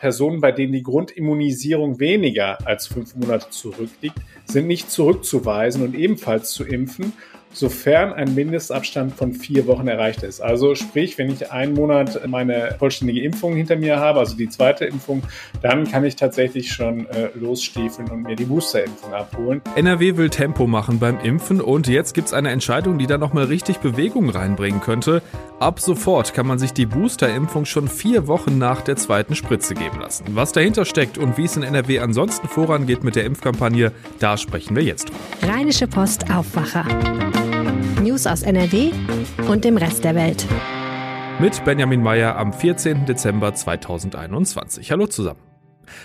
Personen, bei denen die Grundimmunisierung weniger als fünf Monate zurückliegt, sind nicht zurückzuweisen und ebenfalls zu impfen sofern ein Mindestabstand von vier Wochen erreicht ist. Also sprich, wenn ich einen Monat meine vollständige Impfung hinter mir habe, also die zweite Impfung, dann kann ich tatsächlich schon äh, losstiefeln und mir die Boosterimpfung abholen. NRW will Tempo machen beim Impfen und jetzt gibt es eine Entscheidung, die da nochmal richtig Bewegung reinbringen könnte. Ab sofort kann man sich die Boosterimpfung schon vier Wochen nach der zweiten Spritze geben lassen. Was dahinter steckt und wie es in NRW ansonsten vorangeht mit der Impfkampagne, da sprechen wir jetzt drüber. Rheinische Post Aufwacher. News aus NRW und dem Rest der Welt. Mit Benjamin Meyer am 14. Dezember 2021. Hallo zusammen.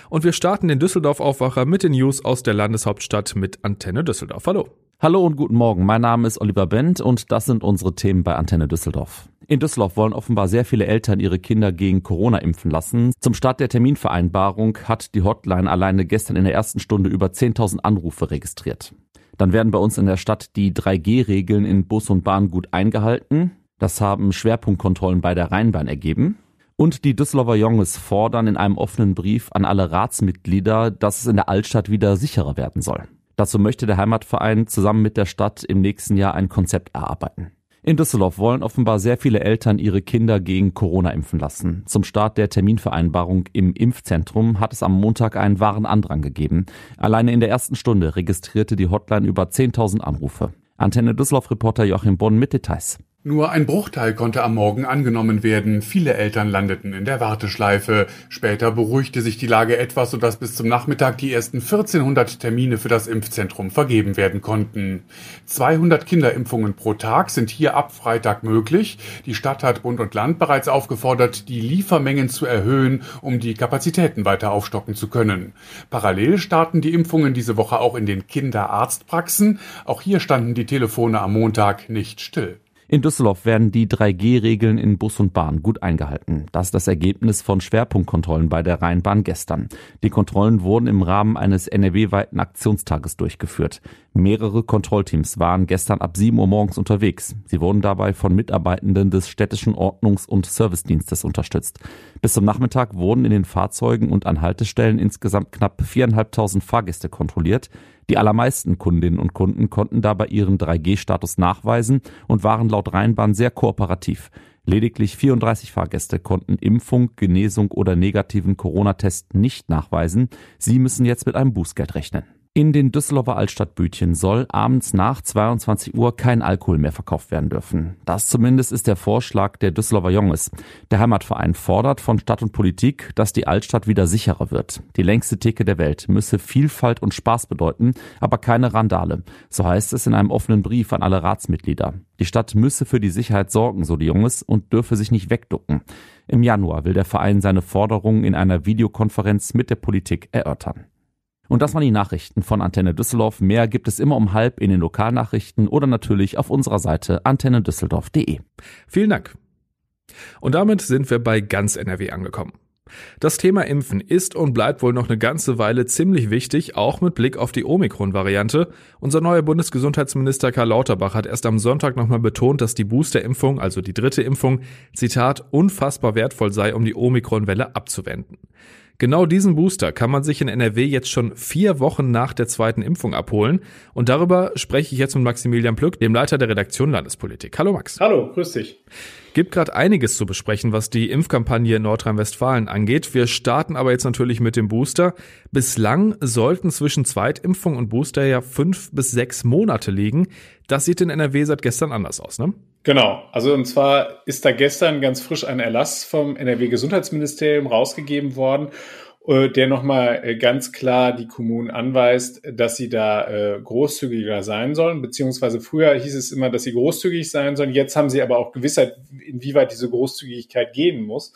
Und wir starten den Düsseldorf-Aufwacher mit den News aus der Landeshauptstadt mit Antenne Düsseldorf. Hallo. Hallo und guten Morgen. Mein Name ist Oliver Bent und das sind unsere Themen bei Antenne Düsseldorf. In Düsseldorf wollen offenbar sehr viele Eltern ihre Kinder gegen Corona impfen lassen. Zum Start der Terminvereinbarung hat die Hotline alleine gestern in der ersten Stunde über 10.000 Anrufe registriert. Dann werden bei uns in der Stadt die 3G-Regeln in Bus und Bahn gut eingehalten. Das haben Schwerpunktkontrollen bei der Rheinbahn ergeben. Und die Düsseldorfer Junges fordern in einem offenen Brief an alle Ratsmitglieder, dass es in der Altstadt wieder sicherer werden soll. Dazu möchte der Heimatverein zusammen mit der Stadt im nächsten Jahr ein Konzept erarbeiten. In Düsseldorf wollen offenbar sehr viele Eltern ihre Kinder gegen Corona impfen lassen. Zum Start der Terminvereinbarung im Impfzentrum hat es am Montag einen wahren Andrang gegeben. Alleine in der ersten Stunde registrierte die Hotline über 10.000 Anrufe. Antenne Düsseldorf-Reporter Joachim Bonn mit Details. Nur ein Bruchteil konnte am Morgen angenommen werden. Viele Eltern landeten in der Warteschleife. Später beruhigte sich die Lage etwas, sodass bis zum Nachmittag die ersten 1400 Termine für das Impfzentrum vergeben werden konnten. 200 Kinderimpfungen pro Tag sind hier ab Freitag möglich. Die Stadt hat Bund und Land bereits aufgefordert, die Liefermengen zu erhöhen, um die Kapazitäten weiter aufstocken zu können. Parallel starten die Impfungen diese Woche auch in den Kinderarztpraxen. Auch hier standen die Telefone am Montag nicht still. In Düsseldorf werden die 3G-Regeln in Bus und Bahn gut eingehalten. Das ist das Ergebnis von Schwerpunktkontrollen bei der Rheinbahn gestern. Die Kontrollen wurden im Rahmen eines NRW-weiten Aktionstages durchgeführt. Mehrere Kontrollteams waren gestern ab 7 Uhr morgens unterwegs. Sie wurden dabei von Mitarbeitenden des städtischen Ordnungs- und Servicedienstes unterstützt. Bis zum Nachmittag wurden in den Fahrzeugen und an Haltestellen insgesamt knapp 4.500 Fahrgäste kontrolliert. Die allermeisten Kundinnen und Kunden konnten dabei ihren 3G-Status nachweisen und waren laut Rheinbahn sehr kooperativ. Lediglich 34 Fahrgäste konnten Impfung, Genesung oder negativen Corona-Test nicht nachweisen. Sie müssen jetzt mit einem Bußgeld rechnen. In den Düsseldorfer Altstadtbütchen soll abends nach 22 Uhr kein Alkohol mehr verkauft werden dürfen. Das zumindest ist der Vorschlag der Düsseldorfer Junges. Der Heimatverein fordert von Stadt und Politik, dass die Altstadt wieder sicherer wird. Die längste Theke der Welt müsse Vielfalt und Spaß bedeuten, aber keine Randale. So heißt es in einem offenen Brief an alle Ratsmitglieder. Die Stadt müsse für die Sicherheit sorgen, so die Junges, und dürfe sich nicht wegducken. Im Januar will der Verein seine Forderungen in einer Videokonferenz mit der Politik erörtern. Und das waren die Nachrichten von Antenne Düsseldorf. Mehr gibt es immer um halb in den Lokalnachrichten oder natürlich auf unserer Seite antennedüsseldorf.de. Vielen Dank. Und damit sind wir bei ganz NRW angekommen. Das Thema Impfen ist und bleibt wohl noch eine ganze Weile ziemlich wichtig, auch mit Blick auf die Omikron-Variante. Unser neuer Bundesgesundheitsminister Karl Lauterbach hat erst am Sonntag nochmal betont, dass die Boosterimpfung, also die dritte Impfung, Zitat, unfassbar wertvoll sei, um die Omikron-Welle abzuwenden. Genau diesen Booster kann man sich in NRW jetzt schon vier Wochen nach der zweiten Impfung abholen. Und darüber spreche ich jetzt mit Maximilian Plück, dem Leiter der Redaktion Landespolitik. Hallo Max. Hallo, grüß dich. Gibt gerade einiges zu besprechen, was die Impfkampagne in Nordrhein-Westfalen angeht. Wir starten aber jetzt natürlich mit dem Booster. Bislang sollten zwischen Zweitimpfung und Booster ja fünf bis sechs Monate liegen. Das sieht in NRW seit gestern anders aus, ne? Genau, also und zwar ist da gestern ganz frisch ein Erlass vom NRW-Gesundheitsministerium rausgegeben worden, der nochmal äh, ganz klar die Kommunen anweist, dass sie da äh, großzügiger sein sollen, beziehungsweise früher hieß es immer, dass sie großzügig sein sollen. Jetzt haben sie aber auch Gewissheit, inwieweit diese Großzügigkeit gehen muss.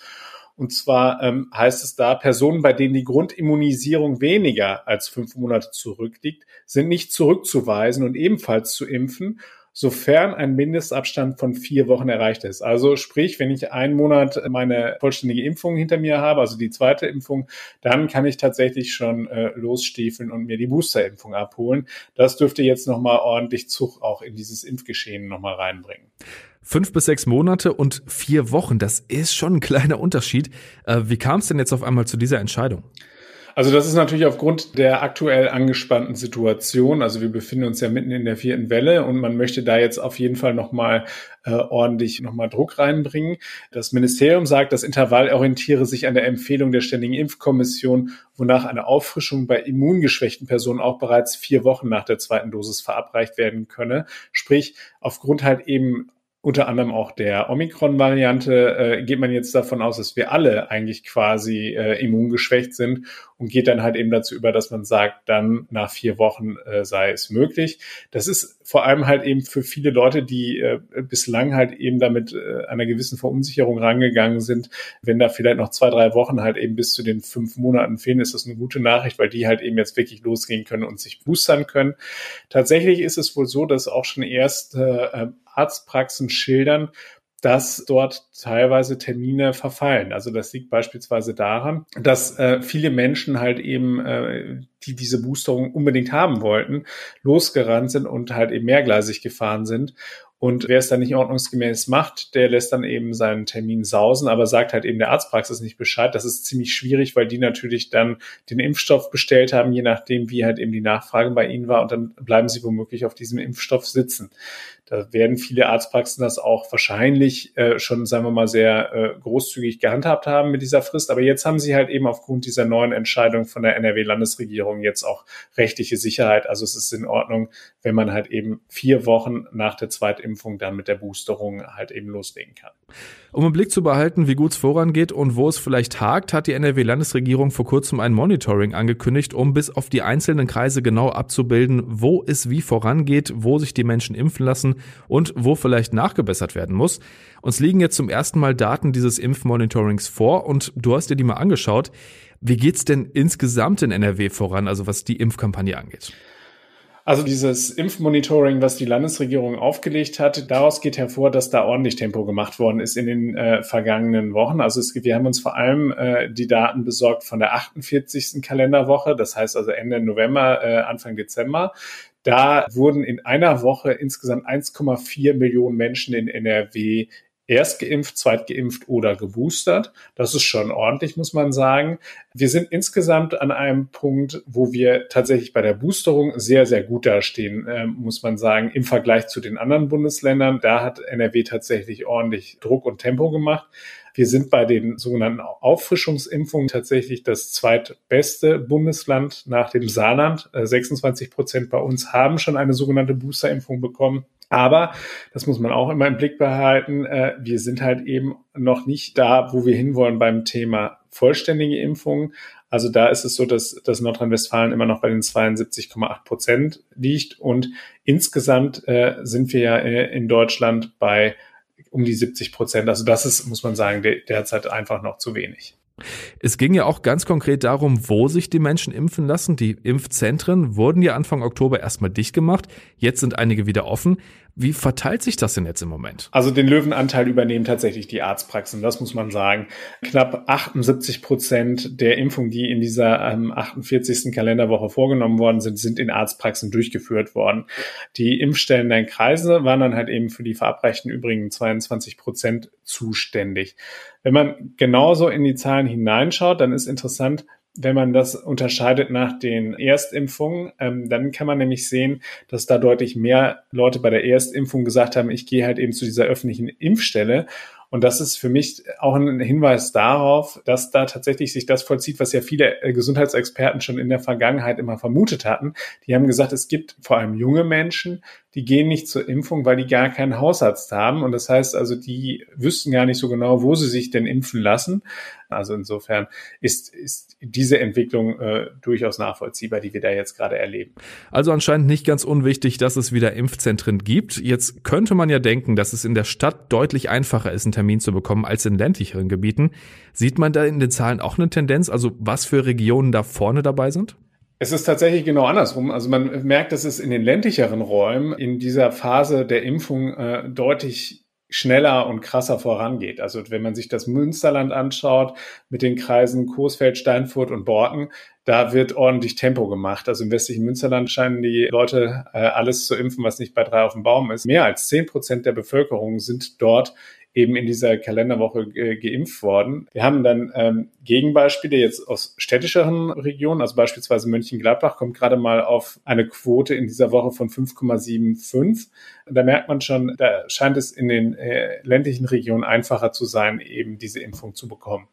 Und zwar ähm, heißt es da, Personen, bei denen die Grundimmunisierung weniger als fünf Monate zurückliegt, sind nicht zurückzuweisen und ebenfalls zu impfen sofern ein Mindestabstand von vier Wochen erreicht ist. Also sprich, wenn ich einen Monat meine vollständige Impfung hinter mir habe, also die zweite Impfung, dann kann ich tatsächlich schon äh, losstiefeln und mir die Boosterimpfung abholen. Das dürfte jetzt nochmal ordentlich Zug auch in dieses Impfgeschehen nochmal reinbringen. Fünf bis sechs Monate und vier Wochen, das ist schon ein kleiner Unterschied. Äh, wie kam es denn jetzt auf einmal zu dieser Entscheidung? Also das ist natürlich aufgrund der aktuell angespannten Situation. Also wir befinden uns ja mitten in der vierten Welle und man möchte da jetzt auf jeden Fall nochmal äh, ordentlich nochmal Druck reinbringen. Das Ministerium sagt, das Intervall orientiere sich an der Empfehlung der Ständigen Impfkommission, wonach eine Auffrischung bei immungeschwächten Personen auch bereits vier Wochen nach der zweiten Dosis verabreicht werden könne. Sprich, aufgrund halt eben unter anderem auch der Omikron-Variante äh, geht man jetzt davon aus, dass wir alle eigentlich quasi äh, immungeschwächt sind und geht dann halt eben dazu über, dass man sagt, dann nach vier Wochen äh, sei es möglich. Das ist vor allem halt eben für viele Leute, die äh, bislang halt eben damit äh, einer gewissen Verunsicherung rangegangen sind. Wenn da vielleicht noch zwei, drei Wochen halt eben bis zu den fünf Monaten fehlen, ist das eine gute Nachricht, weil die halt eben jetzt wirklich losgehen können und sich boostern können. Tatsächlich ist es wohl so, dass auch schon erst äh, Arztpraxen schildern, dass dort teilweise Termine verfallen. Also das liegt beispielsweise daran, dass äh, viele Menschen halt eben, äh, die diese Boosterung unbedingt haben wollten, losgerannt sind und halt eben mehrgleisig gefahren sind und wer es dann nicht ordnungsgemäß macht, der lässt dann eben seinen Termin sausen, aber sagt halt eben der Arztpraxis nicht Bescheid. Das ist ziemlich schwierig, weil die natürlich dann den Impfstoff bestellt haben, je nachdem, wie halt eben die Nachfrage bei ihnen war. Und dann bleiben sie womöglich auf diesem Impfstoff sitzen. Da werden viele Arztpraxen das auch wahrscheinlich äh, schon, sagen wir mal, sehr äh, großzügig gehandhabt haben mit dieser Frist. Aber jetzt haben sie halt eben aufgrund dieser neuen Entscheidung von der NRW-Landesregierung jetzt auch rechtliche Sicherheit. Also es ist in Ordnung, wenn man halt eben vier Wochen nach der Zweitimpfung dann mit der Boosterung halt eben loslegen kann. Um im Blick zu behalten, wie gut es vorangeht und wo es vielleicht hakt, hat die NRW-Landesregierung vor kurzem ein Monitoring angekündigt, um bis auf die einzelnen Kreise genau abzubilden, wo es wie vorangeht, wo sich die Menschen impfen lassen und wo vielleicht nachgebessert werden muss. Uns liegen jetzt zum ersten Mal Daten dieses Impfmonitorings vor und du hast dir die mal angeschaut. Wie geht's denn insgesamt in NRW voran, also was die Impfkampagne angeht? Also dieses Impfmonitoring, was die Landesregierung aufgelegt hat, daraus geht hervor, dass da ordentlich Tempo gemacht worden ist in den äh, vergangenen Wochen. Also es, wir haben uns vor allem äh, die Daten besorgt von der 48. Kalenderwoche, das heißt also Ende November, äh, Anfang Dezember. Da wurden in einer Woche insgesamt 1,4 Millionen Menschen in NRW erst geimpft, zweit geimpft oder geboostert. Das ist schon ordentlich, muss man sagen. Wir sind insgesamt an einem Punkt, wo wir tatsächlich bei der Boosterung sehr, sehr gut dastehen, äh, muss man sagen, im Vergleich zu den anderen Bundesländern. Da hat NRW tatsächlich ordentlich Druck und Tempo gemacht. Wir sind bei den sogenannten Auffrischungsimpfungen tatsächlich das zweitbeste Bundesland nach dem Saarland. 26 äh, Prozent bei uns haben schon eine sogenannte Boosterimpfung bekommen. Aber, das muss man auch immer im Blick behalten, äh, wir sind halt eben noch nicht da, wo wir hinwollen beim Thema vollständige Impfungen. Also da ist es so, dass, dass Nordrhein-Westfalen immer noch bei den 72,8 Prozent liegt. Und insgesamt äh, sind wir ja äh, in Deutschland bei um die 70 Prozent. Also das ist, muss man sagen, derzeit einfach noch zu wenig. Es ging ja auch ganz konkret darum, wo sich die Menschen impfen lassen. Die Impfzentren wurden ja Anfang Oktober erstmal dicht gemacht. Jetzt sind einige wieder offen. Wie verteilt sich das denn jetzt im Moment? Also den Löwenanteil übernehmen tatsächlich die Arztpraxen, das muss man sagen. Knapp 78 Prozent der Impfungen, die in dieser ähm, 48. Kalenderwoche vorgenommen worden sind, sind in Arztpraxen durchgeführt worden. Die Impfstellen der Kreise waren dann halt eben für die verabreichten übrigen 22 Prozent zuständig. Wenn man genauso in die Zahlen hineinschaut, dann ist interessant, wenn man das unterscheidet nach den Erstimpfungen, ähm, dann kann man nämlich sehen, dass da deutlich mehr Leute bei der Erstimpfung gesagt haben, ich gehe halt eben zu dieser öffentlichen Impfstelle und das ist für mich auch ein Hinweis darauf, dass da tatsächlich sich das vollzieht, was ja viele äh, Gesundheitsexperten schon in der Vergangenheit immer vermutet hatten. Die haben gesagt, es gibt vor allem junge Menschen, die gehen nicht zur Impfung, weil die gar keinen Hausarzt haben. Und das heißt also, die wüssten gar nicht so genau, wo sie sich denn impfen lassen. Also insofern ist, ist diese Entwicklung äh, durchaus nachvollziehbar, die wir da jetzt gerade erleben. Also anscheinend nicht ganz unwichtig, dass es wieder Impfzentren gibt. Jetzt könnte man ja denken, dass es in der Stadt deutlich einfacher ist, einen Termin zu bekommen als in ländlicheren Gebieten. Sieht man da in den Zahlen auch eine Tendenz, also was für Regionen da vorne dabei sind? Es ist tatsächlich genau andersrum. Also man merkt, dass es in den ländlicheren Räumen in dieser Phase der Impfung äh, deutlich schneller und krasser vorangeht. Also wenn man sich das Münsterland anschaut mit den Kreisen Coesfeld, Steinfurt und Borken, da wird ordentlich Tempo gemacht. Also im westlichen Münsterland scheinen die Leute äh, alles zu impfen, was nicht bei drei auf dem Baum ist. Mehr als zehn Prozent der Bevölkerung sind dort eben in dieser Kalenderwoche äh, geimpft worden. Wir haben dann ähm, Gegenbeispiele jetzt aus städtischeren Regionen, also beispielsweise Mönchengladbach kommt gerade mal auf eine Quote in dieser Woche von 5,75. Da merkt man schon, da scheint es in den äh, ländlichen Regionen einfacher zu sein, eben diese Impfung zu bekommen.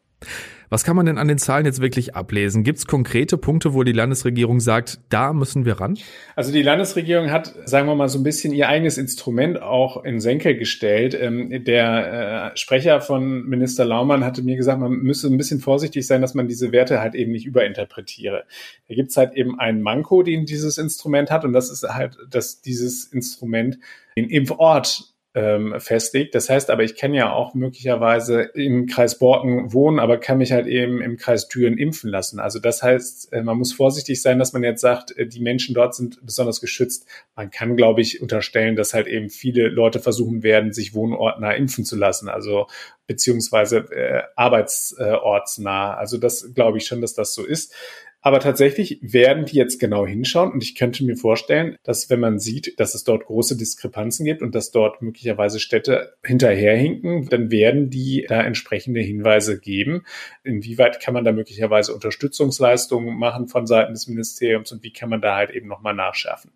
Was kann man denn an den Zahlen jetzt wirklich ablesen? Gibt es konkrete Punkte, wo die Landesregierung sagt, da müssen wir ran? Also die Landesregierung hat, sagen wir mal, so ein bisschen ihr eigenes Instrument auch in Senkel gestellt. Ähm, der äh, Sprecher von Minister Laumann hatte mir gesagt, man müsse ein bisschen vorsichtig sein, dass man diese Werte halt eben nicht überinterpretiere. Da gibt es halt eben einen Manko, den dieses Instrument hat, und das ist halt, dass dieses Instrument den Impfort ähm, festlegt. Das heißt aber, ich kann ja auch möglicherweise im Kreis Borken wohnen, aber kann mich halt eben im Kreis Düren impfen lassen. Also das heißt, äh, man muss vorsichtig sein, dass man jetzt sagt, äh, die Menschen dort sind besonders geschützt. Man kann, glaube ich, unterstellen, dass halt eben viele Leute versuchen werden, sich wohnortnah impfen zu lassen. Also beziehungsweise äh, arbeitsortsnah. Also das glaube ich schon, dass das so ist. Aber tatsächlich werden die jetzt genau hinschauen und ich könnte mir vorstellen, dass wenn man sieht, dass es dort große Diskrepanzen gibt und dass dort möglicherweise Städte hinterherhinken, dann werden die da entsprechende Hinweise geben. Inwieweit kann man da möglicherweise Unterstützungsleistungen machen von Seiten des Ministeriums und wie kann man da halt eben nochmal nachschärfen?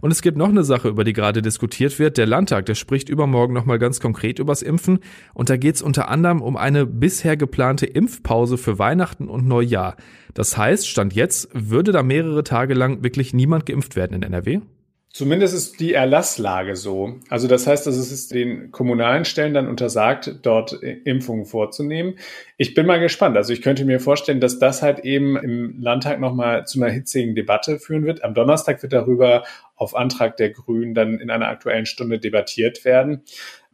Und es gibt noch eine Sache, über die gerade diskutiert wird. Der Landtag, der spricht übermorgen nochmal ganz konkret übers Impfen. Und da geht es unter anderem um eine bisher geplante Impfpause für Weihnachten und Neujahr. Das heißt, Stand jetzt würde da mehrere Tage lang wirklich niemand geimpft werden in NRW? Zumindest ist die Erlasslage so. Also das heißt, dass es den kommunalen Stellen dann untersagt, dort Impfungen vorzunehmen. Ich bin mal gespannt. Also ich könnte mir vorstellen, dass das halt eben im Landtag nochmal zu einer hitzigen Debatte führen wird. Am Donnerstag wird darüber auf Antrag der Grünen dann in einer aktuellen Stunde debattiert werden.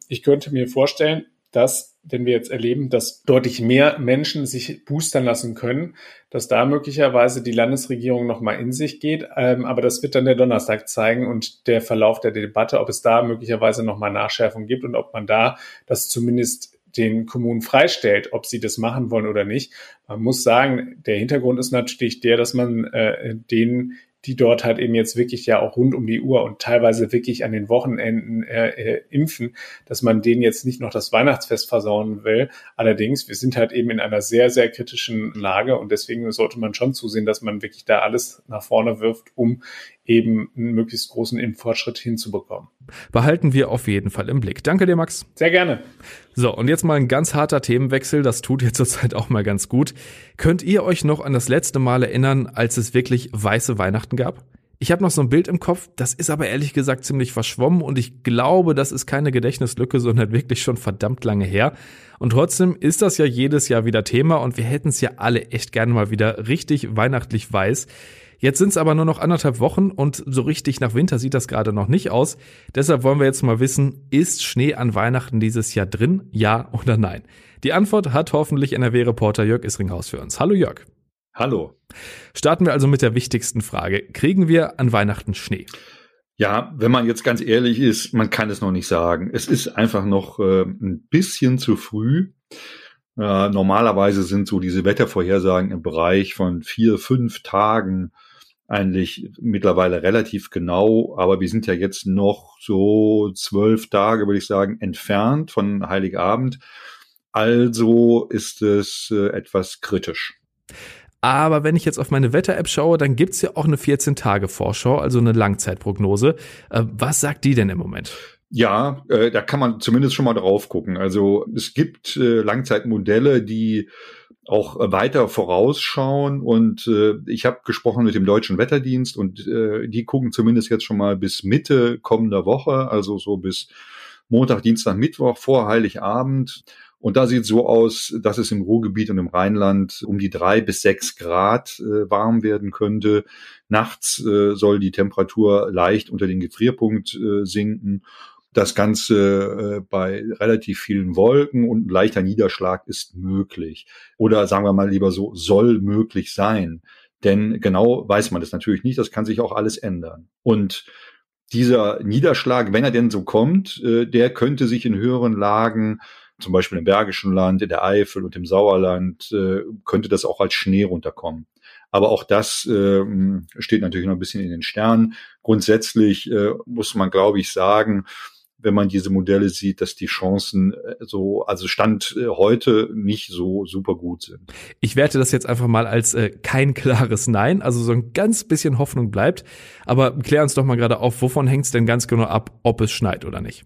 Ich könnte mir vorstellen, dass wenn wir jetzt erleben, dass deutlich mehr Menschen sich boostern lassen können, dass da möglicherweise die Landesregierung nochmal in sich geht. Ähm, aber das wird dann der Donnerstag zeigen und der Verlauf der Debatte, ob es da möglicherweise nochmal Nachschärfung gibt und ob man da das zumindest den Kommunen freistellt, ob sie das machen wollen oder nicht. Man muss sagen, der Hintergrund ist natürlich der, dass man äh, den die dort halt eben jetzt wirklich ja auch rund um die Uhr und teilweise wirklich an den Wochenenden äh, äh, impfen, dass man denen jetzt nicht noch das Weihnachtsfest versauen will. Allerdings, wir sind halt eben in einer sehr, sehr kritischen Lage und deswegen sollte man schon zusehen, dass man wirklich da alles nach vorne wirft, um eben einen möglichst großen Impffortschritt hinzubekommen. Behalten wir auf jeden Fall im Blick. Danke dir, Max. Sehr gerne. So, und jetzt mal ein ganz harter Themenwechsel. Das tut jetzt zurzeit auch mal ganz gut. Könnt ihr euch noch an das letzte Mal erinnern, als es wirklich weiße Weihnachten gab? Ich habe noch so ein Bild im Kopf, das ist aber ehrlich gesagt ziemlich verschwommen und ich glaube, das ist keine Gedächtnislücke, sondern wirklich schon verdammt lange her. Und trotzdem ist das ja jedes Jahr wieder Thema und wir hätten es ja alle echt gerne mal wieder richtig weihnachtlich weiß. Jetzt sind es aber nur noch anderthalb Wochen und so richtig nach Winter sieht das gerade noch nicht aus. Deshalb wollen wir jetzt mal wissen, ist Schnee an Weihnachten dieses Jahr drin? Ja oder nein? Die Antwort hat hoffentlich NRW-Reporter Jörg Isringhaus für uns. Hallo Jörg. Hallo. Starten wir also mit der wichtigsten Frage. Kriegen wir an Weihnachten Schnee? Ja, wenn man jetzt ganz ehrlich ist, man kann es noch nicht sagen. Es ist einfach noch äh, ein bisschen zu früh. Äh, normalerweise sind so diese Wettervorhersagen im Bereich von vier, fünf Tagen eigentlich mittlerweile relativ genau, aber wir sind ja jetzt noch so zwölf Tage, würde ich sagen, entfernt von Heiligabend. Also ist es äh, etwas kritisch. Aber wenn ich jetzt auf meine Wetter-App schaue, dann gibt's ja auch eine 14-Tage-Vorschau, also eine Langzeitprognose. Äh, was sagt die denn im Moment? Ja, äh, da kann man zumindest schon mal drauf gucken. Also es gibt äh, Langzeitmodelle, die auch weiter vorausschauen. Und äh, ich habe gesprochen mit dem Deutschen Wetterdienst und äh, die gucken zumindest jetzt schon mal bis Mitte kommender Woche, also so bis Montag, Dienstag, Mittwoch vor Heiligabend. Und da sieht so aus, dass es im Ruhrgebiet und im Rheinland um die drei bis sechs Grad äh, warm werden könnte. Nachts äh, soll die Temperatur leicht unter den Gefrierpunkt äh, sinken. Das Ganze äh, bei relativ vielen Wolken und ein leichter Niederschlag ist möglich. Oder sagen wir mal lieber so, soll möglich sein. Denn genau weiß man das natürlich nicht. Das kann sich auch alles ändern. Und dieser Niederschlag, wenn er denn so kommt, äh, der könnte sich in höheren Lagen, zum Beispiel im Bergischen Land, in der Eifel und im Sauerland, äh, könnte das auch als Schnee runterkommen. Aber auch das äh, steht natürlich noch ein bisschen in den Sternen. Grundsätzlich äh, muss man, glaube ich, sagen, wenn man diese Modelle sieht, dass die Chancen äh, so, also Stand äh, heute nicht so super gut sind. Ich werte das jetzt einfach mal als äh, kein klares Nein, also so ein ganz bisschen Hoffnung bleibt. Aber klär uns doch mal gerade auf, wovon hängt es denn ganz genau ab, ob es schneit oder nicht?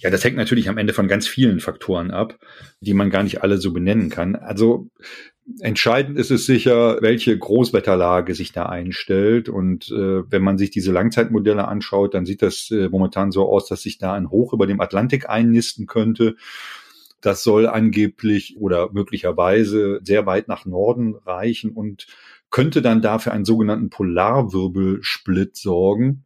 Ja, das hängt natürlich am Ende von ganz vielen Faktoren ab, die man gar nicht alle so benennen kann. Also Entscheidend ist es sicher, welche Großwetterlage sich da einstellt. Und äh, wenn man sich diese Langzeitmodelle anschaut, dann sieht das äh, momentan so aus, dass sich da ein Hoch über dem Atlantik einnisten könnte. Das soll angeblich oder möglicherweise sehr weit nach Norden reichen und könnte dann dafür einen sogenannten Polarwirbelsplit sorgen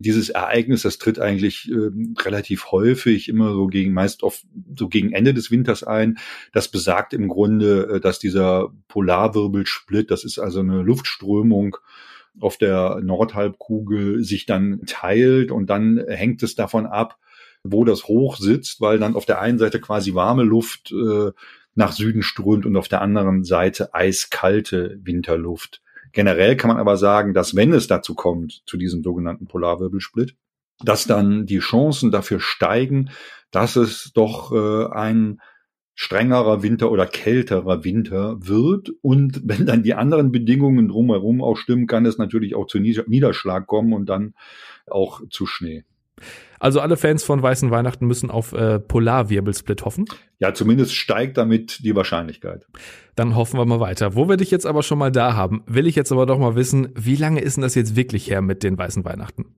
dieses Ereignis, das tritt eigentlich äh, relativ häufig immer so gegen, meist auf, so gegen Ende des Winters ein. Das besagt im Grunde, äh, dass dieser Polarwirbelsplit, das ist also eine Luftströmung, auf der Nordhalbkugel sich dann teilt und dann hängt es davon ab, wo das Hoch sitzt, weil dann auf der einen Seite quasi warme Luft äh, nach Süden strömt und auf der anderen Seite eiskalte Winterluft. Generell kann man aber sagen, dass wenn es dazu kommt, zu diesem sogenannten Polarwirbelsplit, dass dann die Chancen dafür steigen, dass es doch äh, ein strengerer Winter oder kälterer Winter wird. Und wenn dann die anderen Bedingungen drumherum auch stimmen, kann es natürlich auch zu Niederschlag kommen und dann auch zu Schnee. Also alle Fans von Weißen Weihnachten müssen auf äh, Polarwirbelsplit hoffen. Ja, zumindest steigt damit die Wahrscheinlichkeit. Dann hoffen wir mal weiter. Wo wir dich jetzt aber schon mal da haben, will ich jetzt aber doch mal wissen, wie lange ist denn das jetzt wirklich her mit den Weißen Weihnachten?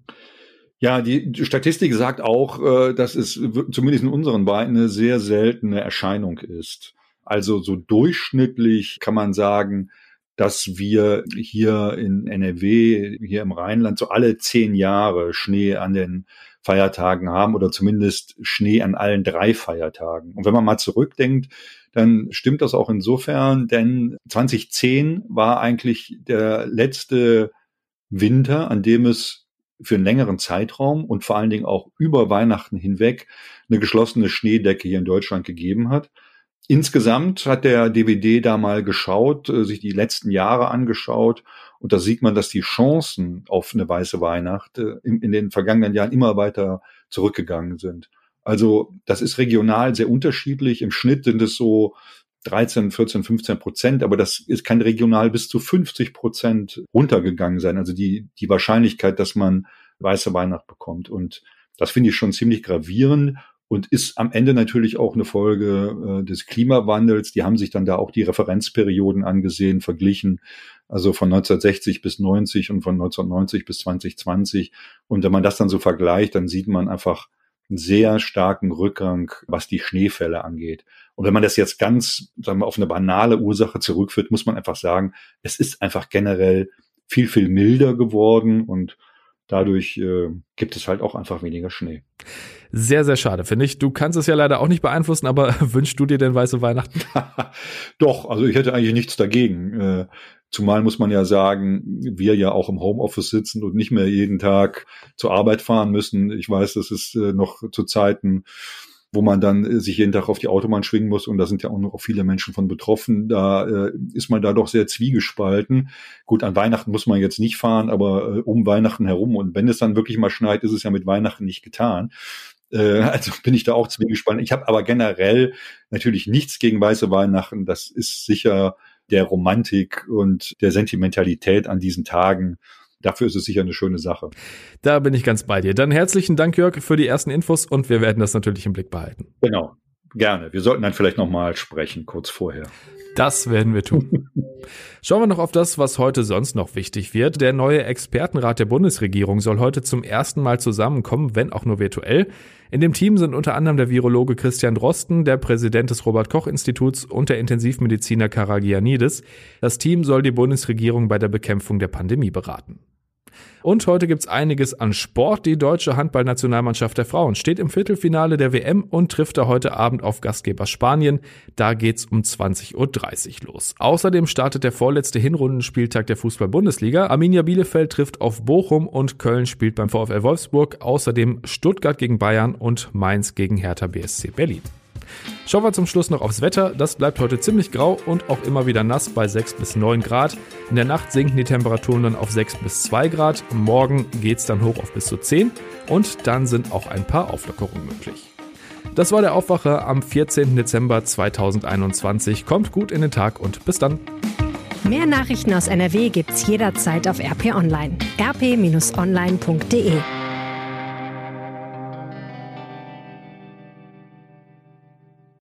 Ja, die Statistik sagt auch, äh, dass es zumindest in unseren Beinen eine sehr seltene Erscheinung ist. Also so durchschnittlich kann man sagen, dass wir hier in NRW, hier im Rheinland, so alle zehn Jahre Schnee an den Feiertagen haben oder zumindest Schnee an allen drei Feiertagen. Und wenn man mal zurückdenkt, dann stimmt das auch insofern, denn 2010 war eigentlich der letzte Winter, an dem es für einen längeren Zeitraum und vor allen Dingen auch über Weihnachten hinweg eine geschlossene Schneedecke hier in Deutschland gegeben hat. Insgesamt hat der DVD da mal geschaut, äh, sich die letzten Jahre angeschaut und da sieht man, dass die Chancen auf eine weiße Weihnacht äh, in, in den vergangenen Jahren immer weiter zurückgegangen sind. Also das ist regional sehr unterschiedlich. Im Schnitt sind es so 13, 14, 15 Prozent, aber das ist, kann regional bis zu 50 Prozent runtergegangen sein. Also die, die Wahrscheinlichkeit, dass man weiße Weihnacht bekommt. Und das finde ich schon ziemlich gravierend und ist am Ende natürlich auch eine Folge äh, des Klimawandels. Die haben sich dann da auch die Referenzperioden angesehen, verglichen, also von 1960 bis 90 und von 1990 bis 2020. Und wenn man das dann so vergleicht, dann sieht man einfach einen sehr starken Rückgang, was die Schneefälle angeht. Und wenn man das jetzt ganz, sagen wir, auf eine banale Ursache zurückführt, muss man einfach sagen, es ist einfach generell viel, viel milder geworden und dadurch äh, gibt es halt auch einfach weniger Schnee. Sehr, sehr schade, finde ich. Du kannst es ja leider auch nicht beeinflussen, aber wünschst du dir denn weiße Weihnachten? Doch, also ich hätte eigentlich nichts dagegen. Äh, zumal muss man ja sagen, wir ja auch im Homeoffice sitzen und nicht mehr jeden Tag zur Arbeit fahren müssen. Ich weiß, das ist äh, noch zu Zeiten wo man dann äh, sich jeden Tag auf die Autobahn schwingen muss und da sind ja auch noch viele Menschen von betroffen. Da äh, ist man da doch sehr zwiegespalten. Gut, an Weihnachten muss man jetzt nicht fahren, aber äh, um Weihnachten herum und wenn es dann wirklich mal schneit, ist es ja mit Weihnachten nicht getan. Äh, also bin ich da auch zwiegespalten. Ich habe aber generell natürlich nichts gegen weiße Weihnachten. Das ist sicher der Romantik und der Sentimentalität an diesen Tagen dafür ist es sicher eine schöne Sache. Da bin ich ganz bei dir. Dann herzlichen Dank, Jörg, für die ersten Infos und wir werden das natürlich im Blick behalten. Genau. Gerne. Wir sollten dann vielleicht nochmal sprechen, kurz vorher. Das werden wir tun. Schauen wir noch auf das, was heute sonst noch wichtig wird. Der neue Expertenrat der Bundesregierung soll heute zum ersten Mal zusammenkommen, wenn auch nur virtuell. In dem Team sind unter anderem der Virologe Christian Drosten, der Präsident des Robert Koch Instituts und der Intensivmediziner Karagianidis. Das Team soll die Bundesregierung bei der Bekämpfung der Pandemie beraten. Und heute gibt's einiges an Sport. Die deutsche Handballnationalmannschaft der Frauen steht im Viertelfinale der WM und trifft da heute Abend auf Gastgeber Spanien. Da geht's um 20.30 Uhr los. Außerdem startet der vorletzte Hinrundenspieltag der Fußball-Bundesliga. Arminia Bielefeld trifft auf Bochum und Köln spielt beim VfL Wolfsburg. Außerdem Stuttgart gegen Bayern und Mainz gegen Hertha BSC Berlin. Schauen wir zum Schluss noch aufs Wetter. Das bleibt heute ziemlich grau und auch immer wieder nass bei 6 bis 9 Grad. In der Nacht sinken die Temperaturen dann auf 6 bis 2 Grad. Morgen geht es dann hoch auf bis zu 10 und dann sind auch ein paar Auflockerungen möglich. Das war der Aufwacher am 14. Dezember 2021. Kommt gut in den Tag und bis dann. Mehr Nachrichten aus NRW gibt's jederzeit auf RP Online. rp-online.de